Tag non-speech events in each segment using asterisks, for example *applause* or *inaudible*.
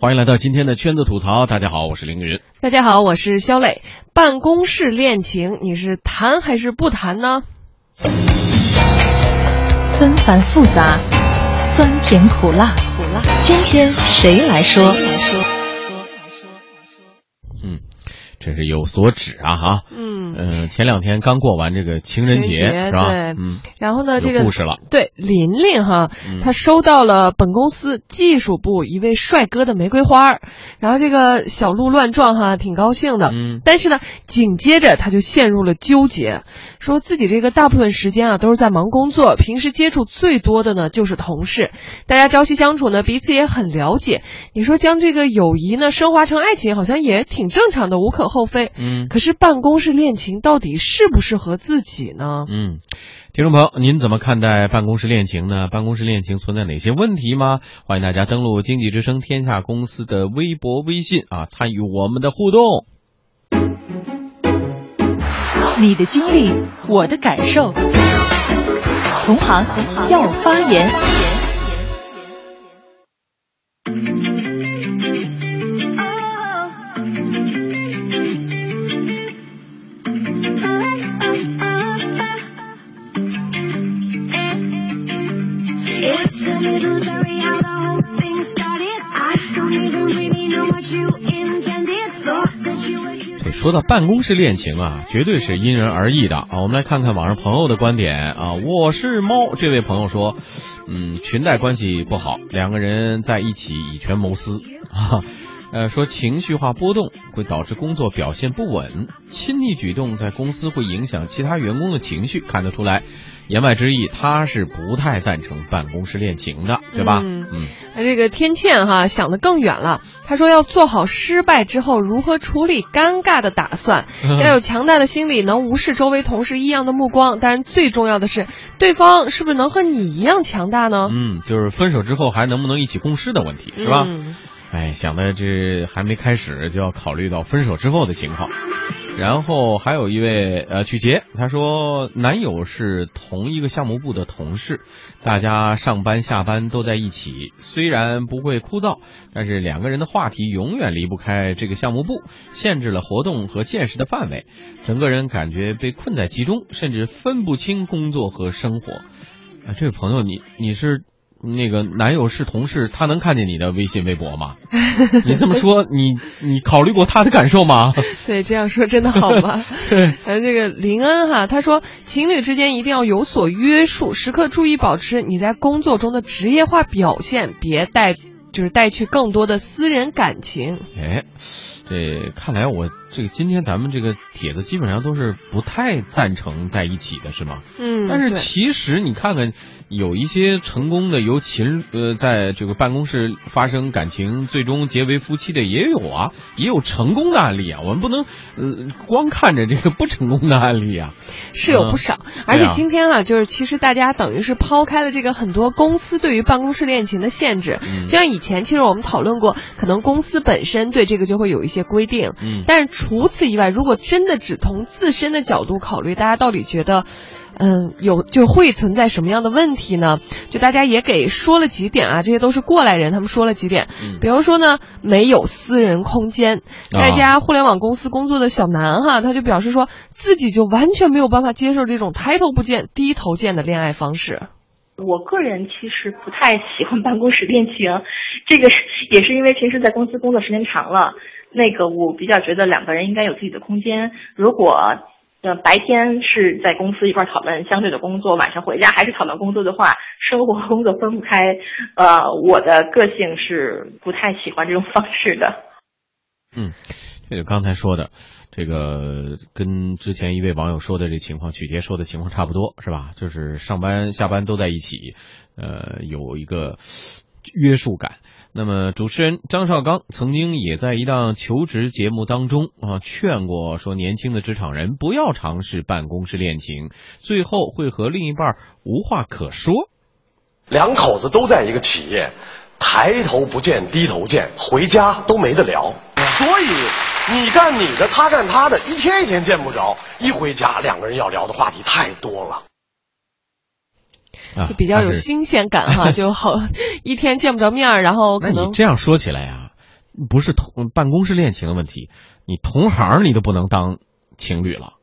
欢迎来到今天的圈子吐槽。大家好，我是凌云。大家好，我是肖磊。办公室恋情，你是谈还是不谈呢？纷繁复杂，酸甜苦辣，苦辣。今天谁来说？这是有所指啊，哈。嗯嗯，前两天刚过完这个情人节，是吧？对嗯，然后呢，这个故事了。对琳琳哈嗯，她收到了本公司技术部一位帅哥的玫瑰花儿，然后这个小鹿乱撞哈，挺高兴的。嗯但是呢，紧接着她就陷入了纠结，说自己这个大部分时间啊都是在忙工作，平时接触最多的呢就是同事，大家朝夕相处呢，彼此也很了解。你说将这个友谊呢升华成爱情，好像也挺正常的，无可厚非。嗯可是办公室恋情到底适不适合自己呢？嗯，听众朋友，您怎么看待办公室恋情呢？办公室恋情存在哪些问题吗？欢迎大家登录经济之声天下公司的微博、微信啊，参与我们的互动。你的经历，我的感受。同行要发言。办公室恋情啊，绝对是因人而异的啊。我们来看看网上朋友的观点啊。我是猫，这位朋友说，嗯，裙带关系不好，两个人在一起以权谋私啊。呃，说情绪化波动会导致工作表现不稳，亲密举动在公司会影响其他员工的情绪，看得出来。言外之意，他是不太赞成办公室恋情的，对吧？嗯嗯那这个天倩哈想的更远了，他说要做好失败之后如何处理尴尬的打算，要有强大的心理，能无视周围同事异样的目光。当然，最重要的是，对方是不是能和你一样强大呢？嗯，就是分手之后还能不能一起共事的问题，是吧？嗯哎，想的这还没开始就要考虑到分手之后的情况。然后还有一位呃曲杰，他说男友是同一个项目部的同事，大家上班下班都在一起，虽然不会枯燥，但是两个人的话题永远离不开这个项目部，限制了活动和见识的范围，整个人感觉被困在其中，甚至分不清工作和生活。啊，这位朋友，你你是那个男友是同事，他能看见你的微信、微博吗？*laughs* 你这么说，你你考虑过他的感受吗？*laughs* 对，这样说真的好吗？*laughs* 对，呃，这个林恩哈，他说情侣之间一定要有所约束，时刻注意保持你在工作中的职业化表现，别带就是带去更多的私人感情。哎，这看来我这个今天咱们这个帖子基本上都是不太赞成在一起的，是吗？嗯，但是其实你看看，有一些成功的由情呃在这个办公室发生感情，最终结为夫妻的也有啊，也有成功的案例啊。我们不能呃光看着这个不成功的案例啊。是有不少，而且今天啊、就是其实大家等于是抛开了这个很多公司对于办公室恋情的限制，嗯就像以前其实我们讨论过，可能公司本身对这个就会有一些规定，嗯但是除此以外，如果真的只从自身的角度考虑，大家到底觉得，嗯，有就会存在什么样的问题呢？就大家也给说了几点啊，这些都是过来人，他们说了几点，嗯比如说呢，没有私人空间，在啊家互联网公司工作的小南哈，他就表示说自己就完全没有办法接受这种抬头不见低头见的恋爱方式。我个人其实不太喜欢办公室恋情，这个是也是因为平时在公司工作时间长了。那个我比较觉得两个人应该有自己的空间。如果呃白天是在公司一块讨论相对的工作，晚上回家还是讨论工作的话，生活和工作分不开。呃，我的个性是不太喜欢这种方式的。嗯，这就刚才说的，这个跟之前一位网友说的这情况，曲杰说的情况差不多，是吧？就是上班下班都在一起，呃，有一个约束感。那么，主持人张绍刚曾经也在一档求职节目当中啊，劝过说，年轻的职场人不要尝试办公室恋情，最后会和另一半无话可说。两口子都在一个企业，抬头不见低头见，回家都没得聊。所以你干你的，他干他的，一天一天见不着，一回家两个人要聊的话题太多了。啊就，比较有新鲜感哈，*laughs* 就好一天见不着面儿，然后可能你这样说起来呀、不是同办公室恋情的问题，你同行你都不能当情侣了，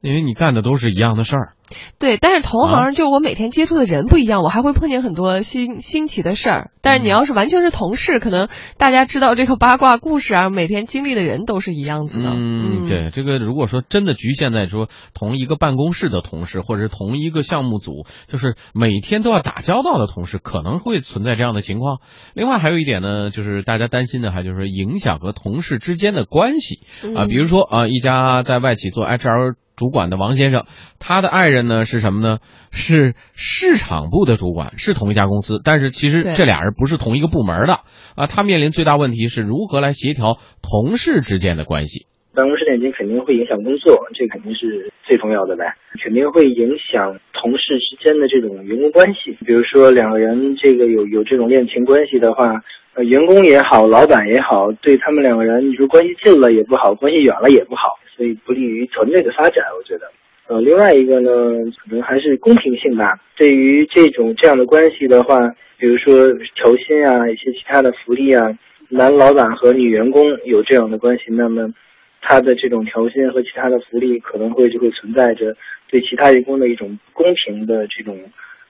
因为你干的都是一样的事儿。对，但是同啊行就我每天接触的人不一样，我还会碰见很多新新奇的事儿。但是你要是完全是同事，可能大家知道这个八卦故事啊，每天经历的人都是一样子的。嗯，对，这个如果说真的局限在说同一个办公室的同事，或者是同一个项目组，就是每天都要打交道的同事，可能会存在这样的情况。另外还有一点呢，就是大家担心的，还就是影响和同事之间的关系啊，嗯比如说啊，一家在外企做 HR。主管的王先生，他的爱人呢是什么呢？是市场部的主管，是同一家公司，但是其实这俩人不是同一个部门的啊。他面临最大问题是如何来协调同事之间的关系。办公室恋情肯定会影响工作，这肯定是最重要的呗，肯定会影响同事之间的这种员工关系。比如说两个人这个有有这种恋情关系的话，呃，员工也好，老板也好，对他们两个人，你说关系近了也不好，关系远了也不好，所以不利于团队的发展，我觉得。呃，另外一个呢，可能还是公平性吧。对于这种这样的关系的话，比如说调薪啊，一些其他的福利啊，男老板和女员工有这样的关系，那么他的这种调薪和其他的福利可能会就会存在着对其他员工的一种不公平的这种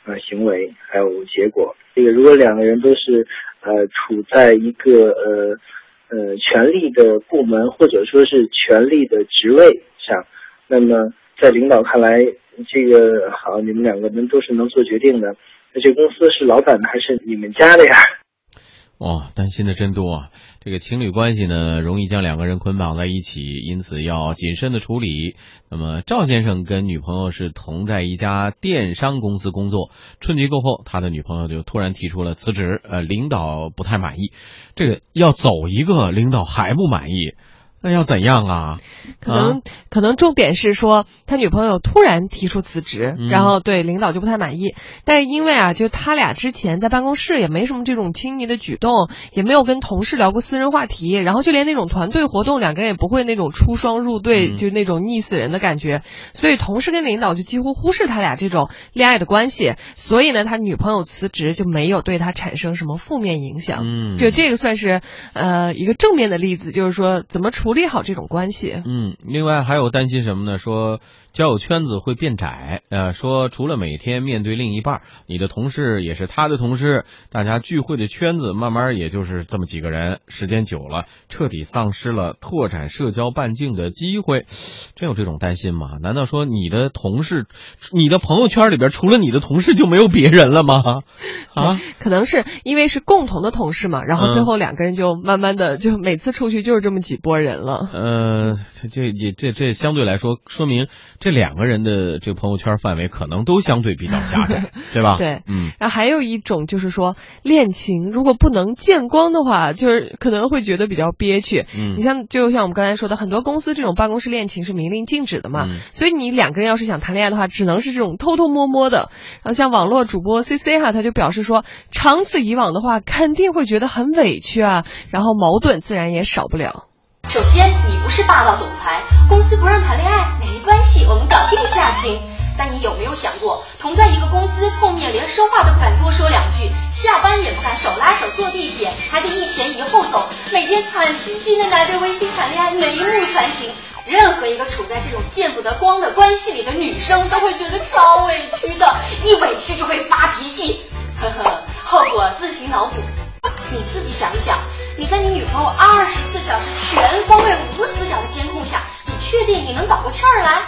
呃行为，还有结果。这个如果两个人都是呃处在一个呃呃权力的部门或者说是权力的职位上，那么在领导看来，这个好，你们两个人都是能做决定的，那这公司是老板的还是你们家的呀？*laughs* 哦，担心的真多啊！这个情侣关系呢，容易将两个人捆绑在一起，因此要谨慎的处理。那么，赵先生跟女朋友是同在一家电商公司工作，春节过后，他的女朋友就突然提出了辞职，呃，领导不太满意，这个要走一个，领导还不满意，那要怎样啊？可能、啊可能重点是说他女朋友突然提出辞职，嗯然后对领导就不太满意。但是因为啊，就他俩之前在办公室也没什么这种亲昵的举动，也没有跟同事聊过私人话题，然后就连那种团队活动，两个人也不会那种出双入对，嗯就是那种腻死人的感觉。所以同事跟领导就几乎忽视他俩这种恋爱的关系。所以呢，他女朋友辞职就没有对他产生什么负面影响。嗯，就这个算是呃一个正面的例子，就是说怎么处理好这种关系。嗯，另外还有担心什么呢？说交友圈子会变窄，呃，说除了每天面对另一半，你的同事也是他的同事，大家聚会的圈子慢慢也就是这么几个人，时间久了，彻底丧失了拓展社交半径的机会，真有这种担心吗？难道说你的同事，你的朋友圈里边除了你的同事就没有别人了吗？*laughs* 啊，可能是因为是共同的同事嘛，然后最嗯后两个人就慢慢的就每次出去就是这么几拨人了。呃，这这也这这相对来说，说明这两个人的这个朋友圈范围可能都相对比较狭窄，*laughs* 对吧？对嗯。然后还有一种就是说，恋情如果不能见光的话，就是可能会觉得比较憋屈。嗯你像就像我们刚才说的，很多公司这种办公室恋情是明令禁止的嘛，嗯所以你两个人要是想谈恋爱的话，只能是这种偷偷摸摸的。然后像网络主播 C C 哈，他就表示说，长此以往的话，肯定会觉得很委屈啊，然后矛盾自然也少不了。首先，你不是霸道总裁，公司不让谈恋爱没关系，我们搞定下情。但你有没有想过，同在一个公司碰面，连说话都不敢多说两句，下班也不敢手拉手坐地铁，还得一前一后走，每天惨兮兮的拿着微信谈恋爱，眉目传情。任何一个处在这种见不得光的关系里的女生，都会觉得超委屈的，一委屈就会发脾气，呵呵，后果自行脑补。你自己想一想，你在你女朋友二十四小时全方位无死角的监控下，你确定你能倒过气儿来？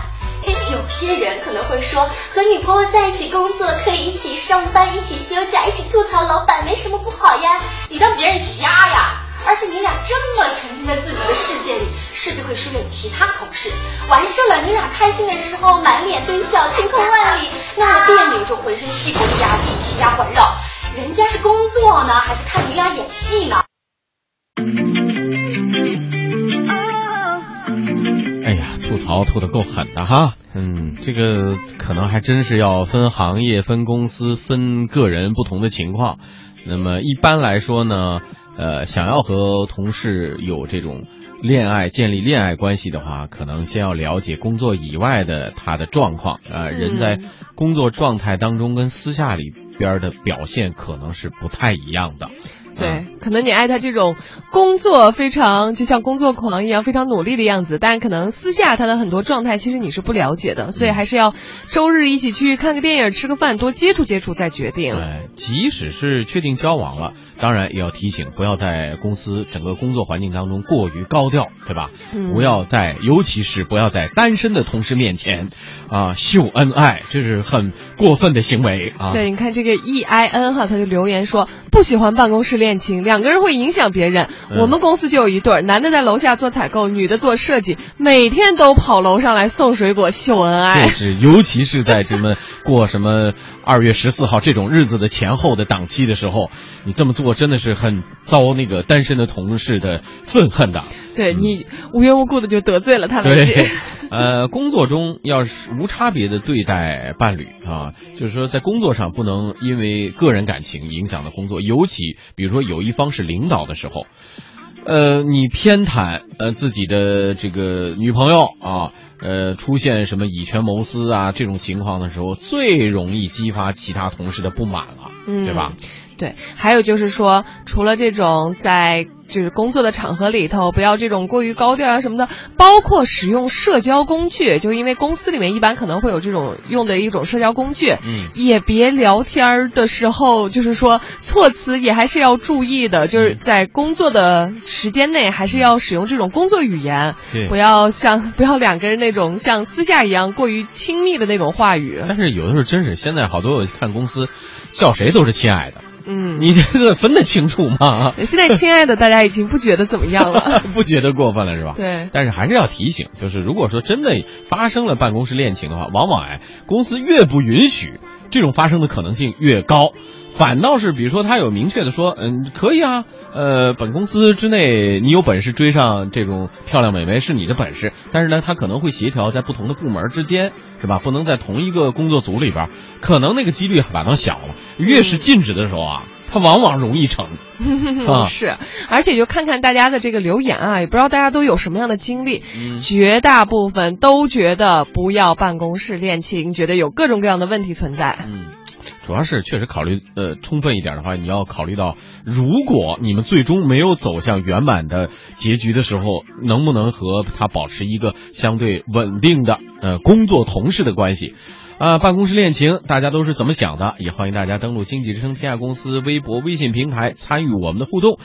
诶有些人可能会说，和女朋友在一起工作，可以一起上班，一起休假，一起吐槽老板，没什么不好呀。你当别人瞎呀？而且你俩这么沉浸在自己的世界里，势必会疏远其他同事。完事了，你俩开心的时候满脸堆笑，晴空万里；闹了别扭就浑身气头压地，气压环绕。人家是工作呢，还是看你俩演戏呢？吐槽吐的够狠的哈，嗯，这个可能还真是要分行业、分公司、分个人不同的情况。那么一般来说呢，呃，想要和同事有这种恋爱、建立恋爱关系的话，可能先要了解工作以外的他的状况。呃，人在工作状态当中跟私下里边的表现可能是不太一样的。对，可能你爱他这种工作非常就像工作狂一样非常努力的样子，但可能私下他的很多状态其实你是不了解的，所以还是要周日一起去看个电影、吃个饭，多接触接触再决定。对，即使是确定交往了，当然也要提醒，不要在公司整个工作环境当中过于高调，对吧？嗯不要在，尤其是不要在单身的同事面前啊秀恩爱，这是很过分的行为啊。对，你看这个 E I N 哈，他就留言说不喜欢办公室恋情，两个人会影响别人。嗯我们公司就有一对儿，男的在楼下做采购，女的做设计，每天都跑楼上来送水果秀恩爱就。是，尤其是在什么过什么 *laughs* 二月十四号这种日子的前后的档期的时候，你这么做真的是很遭那个单身的同事的愤恨的。对你无缘无故的就得罪了他们。对，*laughs* 呃，工作中要是无差别的对待伴侣啊，就是说在工作上不能因为个人感情影响了工作，尤其比如说有一方是领导的时候，呃，你偏袒呃自己的这个女朋友啊，呃，出现什么以权谋私啊这种情况的时候，最容易激发其他同事的不满了，嗯对吧？对，还有就是说，除了这种在就是工作的场合里头，不要这种过于高调啊什么的，包括使用社交工具，就因为公司里面一般可能会有这种用的一种社交工具，嗯。也别聊天儿的时候，就是说措辞也还是要注意的，就是在工作的时间内还是要使用这种工作语言，对不要像不要两个人那种像私下一样过于亲密的那种话语，但是有的时候真是现在好多我看公司叫谁都是亲爱的，嗯。你这个分得清楚吗？*laughs* 现在，亲爱的，大家已经不觉得怎么样了。*laughs* 不觉得过分了是吧？对但是还是要提醒，就是如果说真的发生了办公室恋情的话，往往哎，公司越不允许，这种发生的可能性越高。反倒是比如说他有明确的说，嗯，可以啊，呃，本公司之内你有本事追上这种漂亮美眉是你的本事，但是呢，他可能会协调在不同的部门之间，是吧？不能在同一个工作组里边，可能那个几率反倒小了。越是禁止的时候啊，它往往容易成。啊 *laughs* 是，而且就看看大家的这个留言啊，也不知道大家都有什么样的经历。嗯绝大部分都觉得不要办公室恋情，觉得有各种各样的问题存在。嗯，主要是确实考虑呃充分一点的话，你要考虑到，如果你们最终没有走向圆满的结局的时候，能不能和他保持一个相对稳定的呃工作同事的关系？啊，办公室恋情，大家都是怎么想的？也欢迎大家登录经济之声天下公司微博、微信平台参与我们的互动。